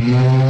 快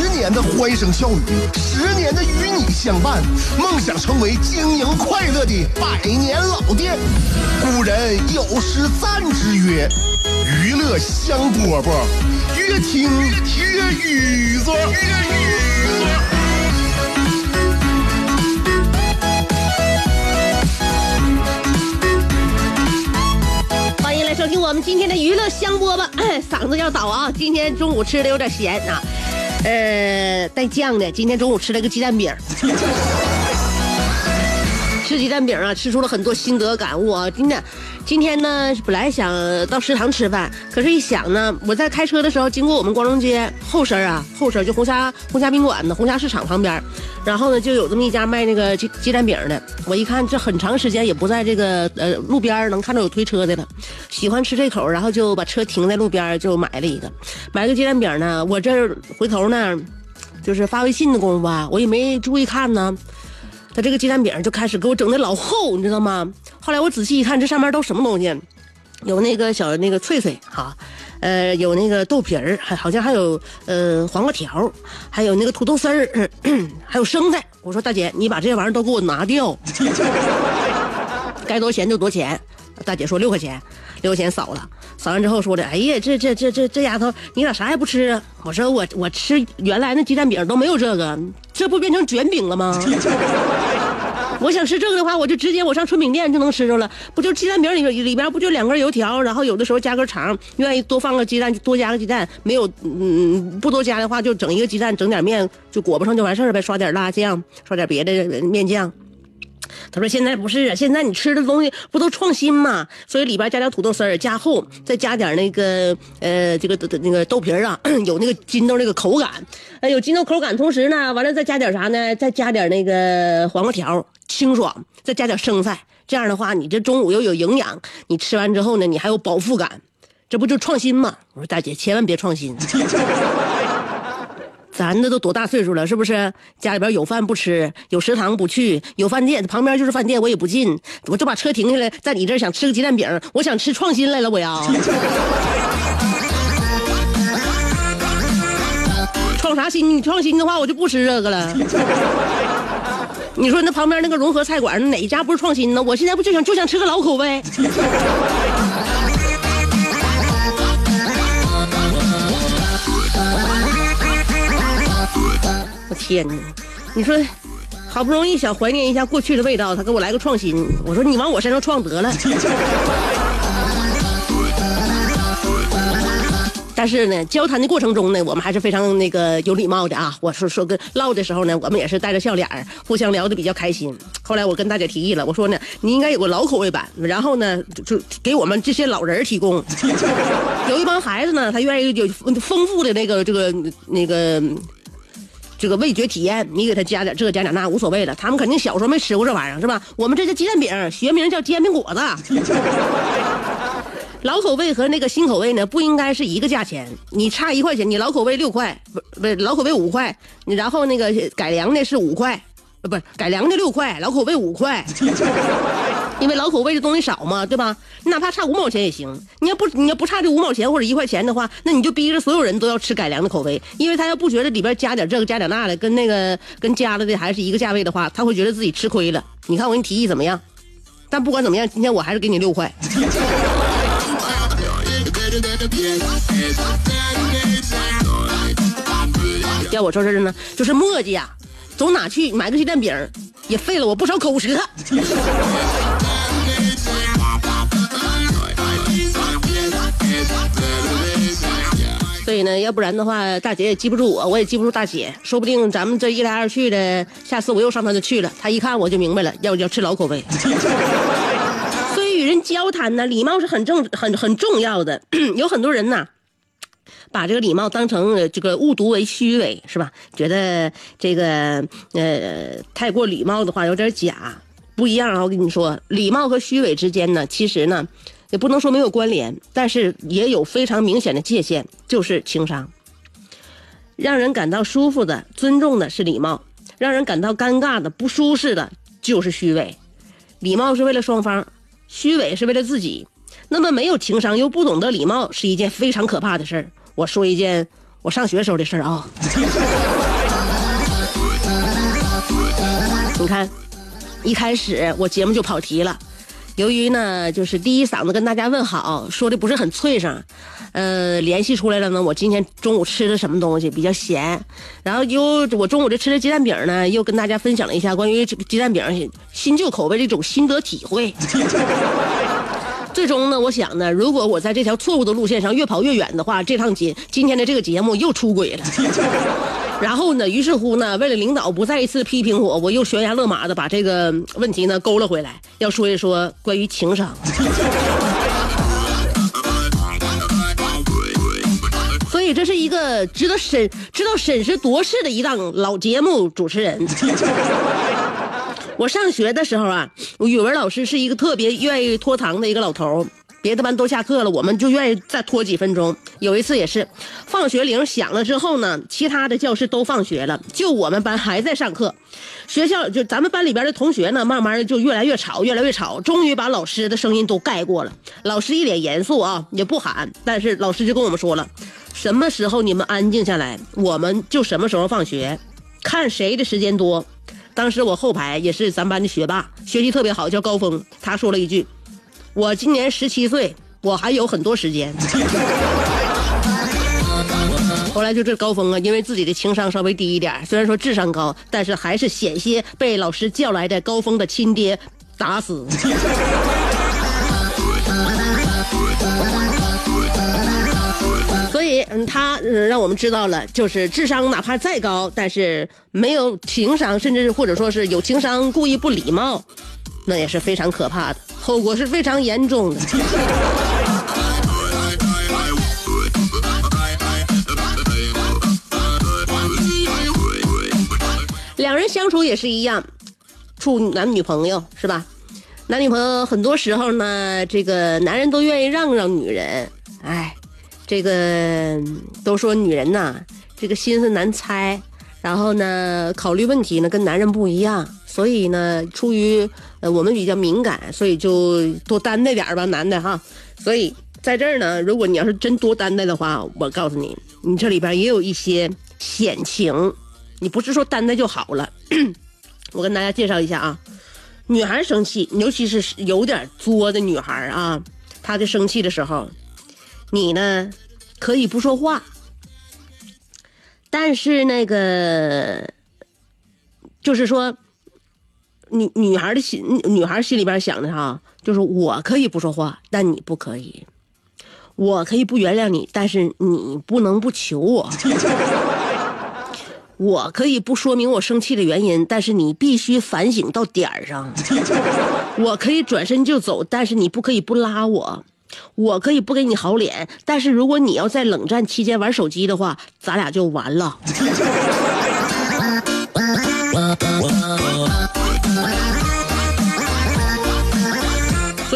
年的欢声笑语，十年的与你相伴，梦想成为经营快乐的百年老店。古人有诗赞之曰：“娱乐香饽饽，越听越雨左。”欢迎来收听我们今天的娱乐香饽饽，嗓子要倒啊！今天中午吃的有点咸啊，呃，带酱的。今天中午吃了个鸡蛋饼，吃鸡蛋饼啊，吃出了很多心得感悟啊！今天，今天呢，本来想到食堂吃饭，可是一想呢，我在开车的时候经过我们光荣街后身啊，后身就红霞红霞宾馆的红霞市场旁边，然后呢，就有这么一家卖那个鸡鸡蛋饼的。我一看，这很长时间也不在这个呃路边能看到有推车的了，喜欢吃这口，然后就把车停在路边，就买了一个，买个鸡蛋饼呢。我这回头呢，就是发微信的功夫啊，我也没注意看呢。他这个鸡蛋饼就开始给我整的老厚，你知道吗？后来我仔细一看，这上面都什么东西？有那个小那个脆脆哈，呃，有那个豆皮儿，还好像还有呃黄瓜条，还有那个土豆丝儿，还有生菜。我说大姐，你把这些玩意儿都给我拿掉，该多少钱就多少钱。大姐说六块钱，六块钱扫了，扫完之后说的，哎呀，这这这这这丫头，你咋啥也不吃啊？我说我我吃原来那鸡蛋饼都没有这个，这不变成卷饼了吗？我想吃这个的话，我就直接我上春饼店就能吃着了，不就鸡蛋饼里边里边不就两根油条，然后有的时候加根肠，愿意多放个鸡蛋多加个鸡蛋，没有嗯不多加的话就整一个鸡蛋，整点面就裹不上就完事儿呗，刷点辣酱，刷点别的面酱。他说：“现在不是啊，现在你吃的东西不都创新嘛？所以里边加点土豆丝儿，加厚，再加点那个呃，这个那个豆皮儿啊，有那个筋豆那个口感，呃，有筋豆口感。同时呢，完了再加点啥呢？再加点那个黄瓜条，清爽。再加点生菜，这样的话，你这中午又有营养，你吃完之后呢，你还有饱腹感，这不就创新吗？”我说：“大姐，千万别创新。”咱这都多大岁数了，是不是？家里边有饭不吃，有食堂不去，有饭店旁边就是饭店，我也不进，我就把车停下来，在你这儿想吃个鸡蛋饼，我想吃创新来了，我要。创啥新？你创新的话，我就不吃这个了。你说那旁边那个融合菜馆，哪家不是创新呢？我现在不就想就想吃个老口味。我天哪！你说，好不容易想怀念一下过去的味道，他给我来个创新。我说你往我身上创得了。但是呢，交谈的过程中呢，我们还是非常那个有礼貌的啊。我说说跟唠的时候呢，我们也是带着笑脸互相聊的比较开心。后来我跟大姐提议了，我说呢，你应该有个老口味版，然后呢，就给我们这些老人提供。有一帮孩子呢，他愿意有丰富的那个这个那个。这个味觉体验，你给他加点这加点那无所谓了，他们肯定小时候没吃过这玩意儿是吧？我们这叫鸡蛋饼，学名叫煎饼果子。老口味和那个新口味呢，不应该是一个价钱，你差一块钱，你老口味六块，不不老口味五块，然后那个改良的是五块，不是改良的六块，老口味五块。因为老口味的东西少嘛，对吧？你哪怕差五毛钱也行。你要不你要不差这五毛钱或者一块钱的话，那你就逼着所有人都要吃改良的口味，因为他要不觉得里边加点这个加点那的，跟那个跟加了的还是一个价位的话，他会觉得自己吃亏了。你看我给你提议怎么样？但不管怎么样，今天我还是给你六块。要我说这呢，就是磨叽呀，走哪去买个鸡蛋饼，也费了我不少口舌。所以呢，要不然的话，大姐也记不住我，我也记不住大姐。说不定咱们这一来二去的，下次我又上她那去了，她一看我就明白了，要要吃老口味。交谈呢，礼貌是很正很很重要的。有很多人呐。把这个礼貌当成这个误读为虚伪，是吧？觉得这个呃太过礼貌的话有点假，不一样啊！我跟你说，礼貌和虚伪之间呢，其实呢也不能说没有关联，但是也有非常明显的界限，就是情商。让人感到舒服的、尊重的是礼貌，让人感到尴尬的、不舒适的就是虚伪。礼貌是为了双方，虚伪是为了自己。那么没有情商又不懂得礼貌是一件非常可怕的事儿。我说一件我上学时候的事儿啊。你看，一开始我节目就跑题了。由于呢，就是第一嗓子跟大家问好，说的不是很脆声，呃，联系出来了呢。我今天中午吃的什么东西比较咸，然后又我中午这吃的鸡蛋饼呢，又跟大家分享了一下关于这个鸡蛋饼新旧口味的一种心得体会。最终呢，我想呢，如果我在这条错误的路线上越跑越远的话，这趟节今天的这个节目又出轨了。然后呢，于是乎呢，为了领导不再一次批评我，我又悬崖勒马的把这个问题呢勾了回来，要说一说关于情商。所以这是一个值得审、知道审时度势的一档老节目主持人。我上学的时候啊，我语文老师是一个特别愿意拖堂的一个老头别的班都下课了，我们就愿意再拖几分钟。有一次也是，放学铃响了之后呢，其他的教室都放学了，就我们班还在上课。学校就咱们班里边的同学呢，慢慢的就越来越吵，越来越吵，终于把老师的声音都盖过了。老师一脸严肃啊，也不喊，但是老师就跟我们说了，什么时候你们安静下来，我们就什么时候放学，看谁的时间多。当时我后排也是咱班的学霸，学习特别好，叫高峰。他说了一句：“我今年十七岁，我还有很多时间。”后来就这高峰啊，因为自己的情商稍微低一点，虽然说智商高，但是还是险些被老师叫来的高峰的亲爹打死。所以嗯，他让我们知道了，就是智商哪怕再高，但是没有情商，甚至或者说是有情商故意不礼貌，那也是非常可怕的，后果是非常严重的。两人相处也是一样，处男女朋友是吧？男女朋友很多时候呢，这个男人都愿意让让女人，哎。这个都说女人呐，这个心思难猜，然后呢，考虑问题呢跟男人不一样，所以呢，出于呃我们比较敏感，所以就多担待点吧，男的哈。所以在这儿呢，如果你要是真多担待的话，我告诉你，你这里边也有一些险情，你不是说担待就好了。我跟大家介绍一下啊，女孩生气，尤其是有点作的女孩啊，她在生气的时候。你呢，可以不说话，但是那个，就是说，女女孩的心，女孩心里边想的哈，就是我可以不说话，但你不可以；我可以不原谅你，但是你不能不求我；我可以不说明我生气的原因，但是你必须反省到点儿上；我可以转身就走，但是你不可以不拉我。我可以不给你好脸，但是如果你要在冷战期间玩手机的话，咱俩就完了。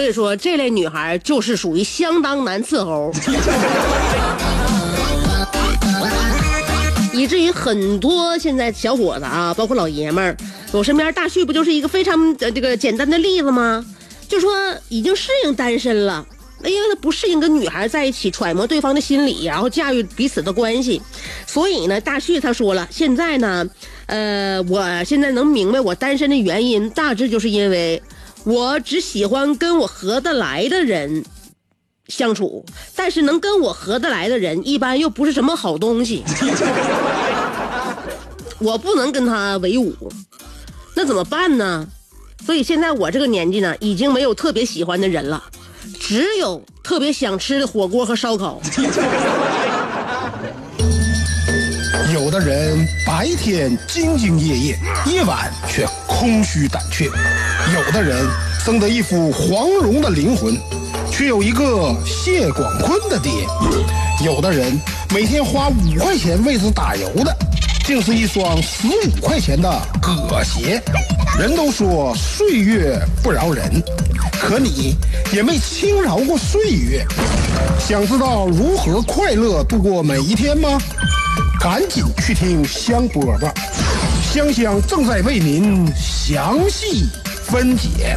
以说，这类女孩就是属于相当难伺候，以至于很多现在小伙子啊，包括老爷们儿，我身边大旭不就是一个非常这个简单的例子吗？就说已经适应单身了。因为他不适应跟女孩在一起，揣摩对方的心理，然后驾驭彼此的关系，所以呢，大旭他说了，现在呢，呃，我现在能明白我单身的原因，大致就是因为我只喜欢跟我合得来的人相处，但是能跟我合得来的人一般又不是什么好东西，我不能跟他为伍，那怎么办呢？所以现在我这个年纪呢，已经没有特别喜欢的人了。只有特别想吃的火锅和烧烤。有的人白天兢兢业业，夜晚却空虚胆怯；有的人生得一副黄蓉的灵魂，却有一个谢广坤的爹。有的人每天花五块钱为之打油的，竟是一双十五块钱的葛鞋。人都说岁月不饶人，可你也没轻饶过岁月。想知道如何快乐度过每一天吗？赶紧去听香饽吧，香香正在为您详细分解。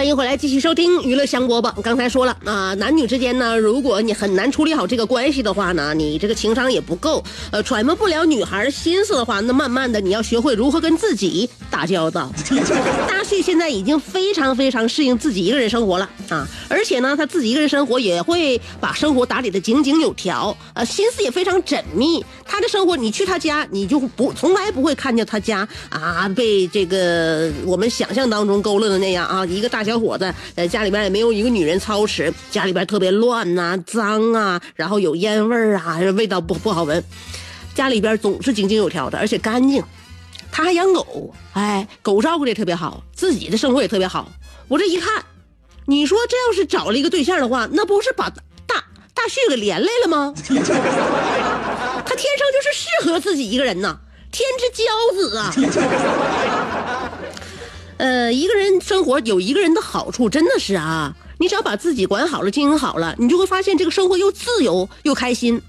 欢迎回来，继续收听娱乐香饽饽。刚才说了啊，男女之间呢，如果你很难处理好这个关系的话呢，你这个情商也不够，呃，揣摩不了女孩的心思的话，那慢慢的你要学会如何跟自己打交道。大旭现在已经非常非常适应自己一个人生活了啊，而且呢，他自己一个人生活也会把生活打理的井井有条，呃，心思也非常缜密。他的生活，你去他家，你就不从来不会看见他家啊被这个我们想象当中勾勒的那样啊，一个大小伙子，呃，家里边也没有一个女人操持，家里边特别乱呐、脏啊，然后有烟味儿啊，味道不不好闻，家里边总是井井有条的，而且干净。他还养狗，哎，狗照顾的也特别好，自己的生活也特别好。我这一看，你说这要是找了一个对象的话，那不是把大大旭给连累了吗？他天生就是适合自己一个人呐，天之骄子啊！呃，一个人生活有一个人的好处，真的是啊，你只要把自己管好了、经营好了，你就会发现这个生活又自由又开心。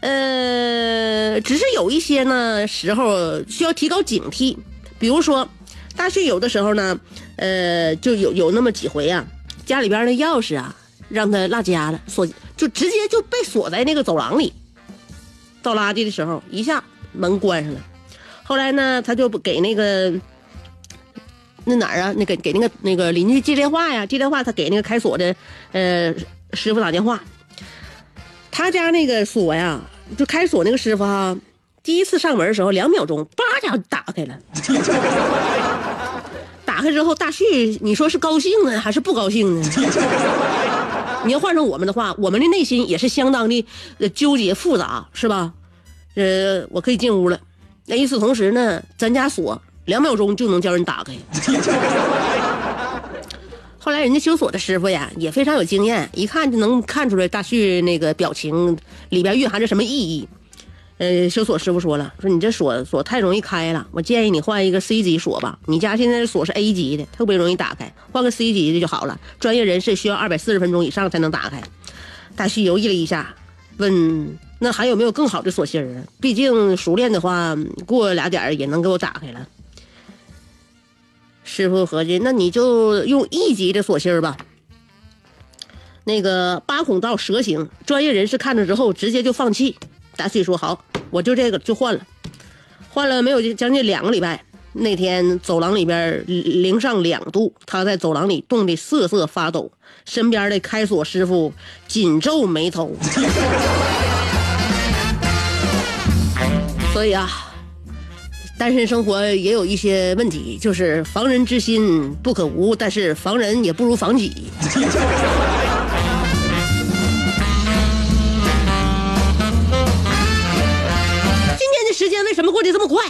呃，只是有一些呢时候需要提高警惕，比如说，大旭有的时候呢，呃，就有有那么几回啊，家里边的钥匙啊让他落家了，锁就直接就被锁在那个走廊里。倒垃圾的时候，一下门关上了。后来呢，他就给那个那哪儿啊，那个给那个那个邻居接电话呀，接电话他给那个开锁的呃师傅打电话。他家那个锁呀，就开锁那个师傅哈，第一次上门的时候两秒钟，叭家就打开了。打开之后，大旭，你说是高兴呢，还是不高兴呢？你要换成我们的话，我们的内心也是相当的呃纠结复杂，是吧？呃，我可以进屋了。那与此同时呢，咱家锁两秒钟就能叫人打开。后来人家修锁的师傅呀，也非常有经验，一看就能看出来大旭那个表情里边蕴含着什么意义。呃，修锁师傅说了，说你这锁锁太容易开了，我建议你换一个 C 级锁吧。你家现在的锁是 A 级的，特别容易打开，换个 C 级的就好了。专业人士需要二百四十分钟以上才能打开。大旭犹豫了一下，问：“那还有没有更好的锁芯儿啊？毕竟熟练的话，过俩点儿也能给我打开了。”师傅合计，那你就用一级的锁芯儿吧。那个八孔道蛇形，专业人士看着之后直接就放弃。大旭说：“好，我就这个就换了。”换了没有将近两个礼拜，那天走廊里边零上两度，他在走廊里冻得瑟瑟发抖，身边的开锁师傅紧皱眉头。所以啊。单身生活也有一些问题，就是防人之心不可无，但是防人也不如防己。今天的时间为什么过得这么快？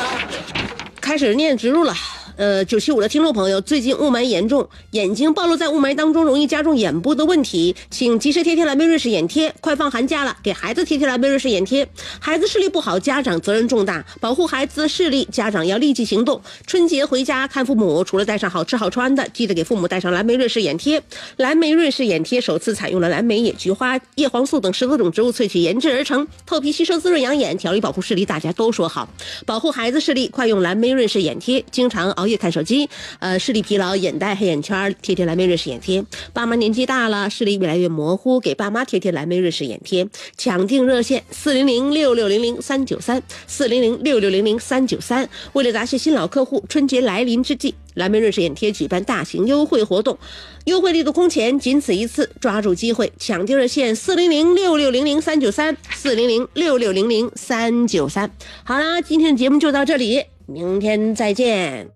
开始念植入了。呃，九七五的听众朋友，最近雾霾严重，眼睛暴露在雾霾当中，容易加重眼部的问题，请及时贴贴蓝莓瑞士眼贴。快放寒假了，给孩子贴贴蓝莓瑞士眼贴。孩子视力不好，家长责任重大，保护孩子的视力，家长要立即行动。春节回家看父母，除了带上好吃好穿的，记得给父母带上蓝莓瑞士眼贴。蓝莓瑞士眼贴首次采用了蓝莓、野菊花、叶黄素等十多种植物萃取研制而成，透皮吸收，滋润养眼，调理保护视力，大家都说好。保护孩子视力，快用蓝莓瑞士眼贴。经常熬。熬夜看手机，呃，视力疲劳、眼袋、黑眼圈，贴贴蓝莓瑞士眼贴。爸妈年纪大了，视力越来越模糊，给爸妈贴贴蓝莓瑞士眼贴。抢订热线：四零零六六零零三九三，四零零六六零零三九三。为了答谢新老客户，春节来临之际。蓝莓瑞士眼贴举办大型优惠活动，优惠力度空前，仅此一次，抓住机会，抢订热线四零零六六零零三九三四零零六六零零三九三。好啦，今天的节目就到这里，明天再见。